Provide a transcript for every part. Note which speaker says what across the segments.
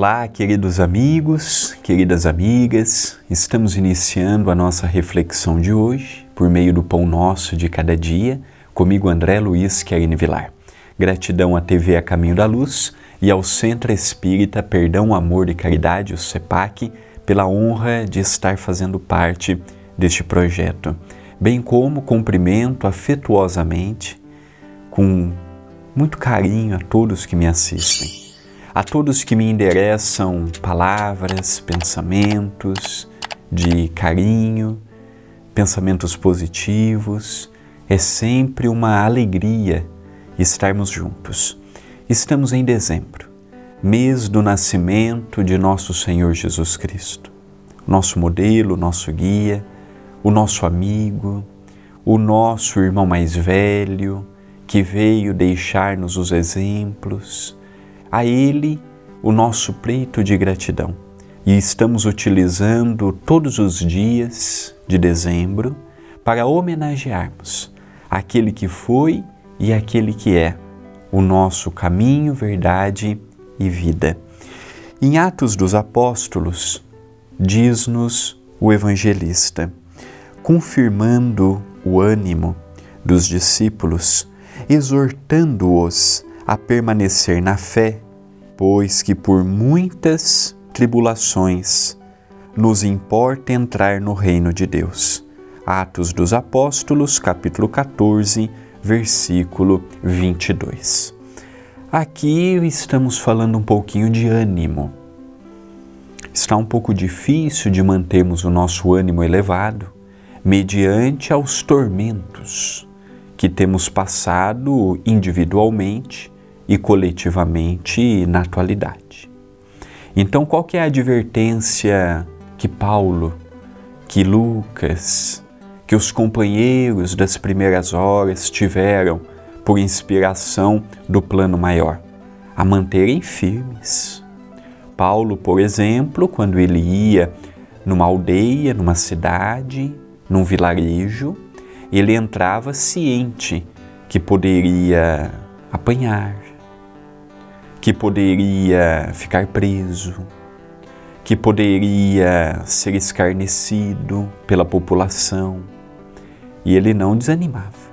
Speaker 1: Olá, queridos amigos, queridas amigas, estamos iniciando a nossa reflexão de hoje por meio do Pão Nosso de Cada Dia, comigo André Luiz Querine Vilar. Gratidão à TV A Caminho da Luz e ao Centro Espírita Perdão, Amor e Caridade, o CEPAC, pela honra de estar fazendo parte deste projeto, bem como cumprimento afetuosamente, com muito carinho a todos que me assistem a todos que me endereçam palavras, pensamentos de carinho, pensamentos positivos. É sempre uma alegria estarmos juntos. Estamos em dezembro, mês do nascimento de nosso Senhor Jesus Cristo, nosso modelo, nosso guia, o nosso amigo, o nosso irmão mais velho que veio deixar-nos os exemplos a Ele o nosso pleito de gratidão. E estamos utilizando todos os dias de dezembro para homenagearmos aquele que foi e aquele que é o nosso caminho, verdade e vida. Em Atos dos Apóstolos, diz-nos o evangelista, confirmando o ânimo dos discípulos, exortando-os a permanecer na fé, pois que por muitas tribulações nos importa entrar no reino de Deus. Atos dos Apóstolos, capítulo 14, versículo 22. Aqui estamos falando um pouquinho de ânimo. Está um pouco difícil de mantermos o nosso ânimo elevado mediante aos tormentos que temos passado individualmente e coletivamente na atualidade. Então, qual que é a advertência que Paulo, que Lucas, que os companheiros das primeiras horas tiveram por inspiração do plano maior? A manterem firmes. Paulo, por exemplo, quando ele ia numa aldeia, numa cidade, num vilarejo, ele entrava ciente que poderia apanhar, que poderia ficar preso, que poderia ser escarnecido pela população. E ele não desanimava.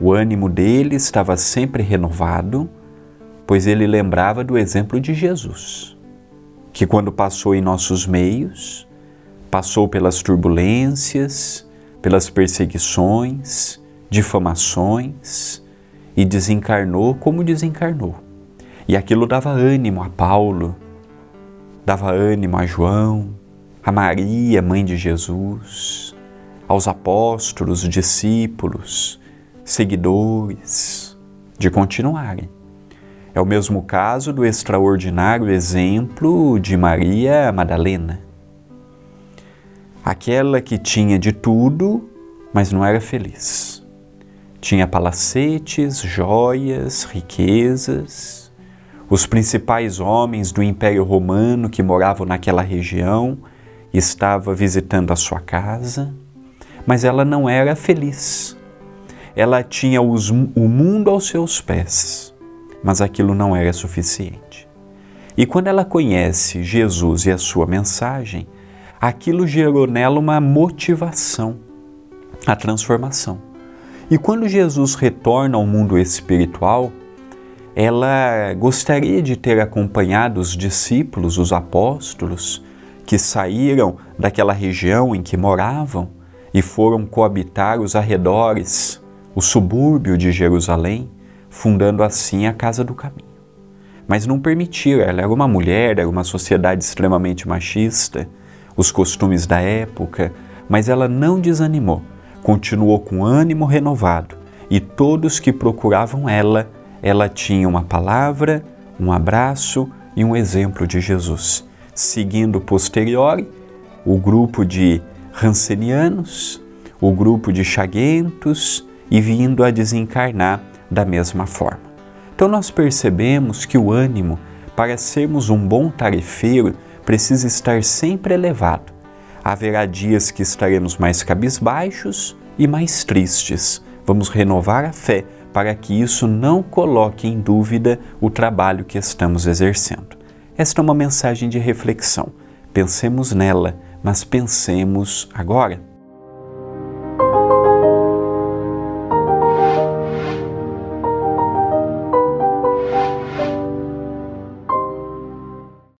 Speaker 1: O ânimo dele estava sempre renovado, pois ele lembrava do exemplo de Jesus, que quando passou em nossos meios, passou pelas turbulências, pelas perseguições, difamações e desencarnou como desencarnou e aquilo dava ânimo a Paulo, dava ânimo a João, a Maria, mãe de Jesus, aos apóstolos, discípulos, seguidores, de continuarem. É o mesmo caso do extraordinário exemplo de Maria Madalena. Aquela que tinha de tudo, mas não era feliz. Tinha palacetes, joias, riquezas, os principais homens do Império Romano que moravam naquela região estavam visitando a sua casa, mas ela não era feliz. Ela tinha os, o mundo aos seus pés, mas aquilo não era suficiente. E quando ela conhece Jesus e a sua mensagem, aquilo gerou nela uma motivação, a transformação. E quando Jesus retorna ao mundo espiritual, ela gostaria de ter acompanhado os discípulos, os apóstolos, que saíram daquela região em que moravam e foram coabitar os arredores, o subúrbio de Jerusalém, fundando assim a Casa do Caminho. Mas não permitiram, ela era uma mulher, era uma sociedade extremamente machista, os costumes da época, mas ela não desanimou, continuou com ânimo renovado e todos que procuravam ela ela tinha uma palavra, um abraço e um exemplo de Jesus. Seguindo posterior, o grupo de rancenianos, o grupo de chaguentos e vindo a desencarnar da mesma forma. Então nós percebemos que o ânimo para sermos um bom tarefeiro precisa estar sempre elevado. Haverá dias que estaremos mais cabisbaixos e mais tristes. Vamos renovar a fé para que isso não coloque em dúvida o trabalho que estamos exercendo. Esta é uma mensagem de reflexão. Pensemos nela, mas pensemos agora.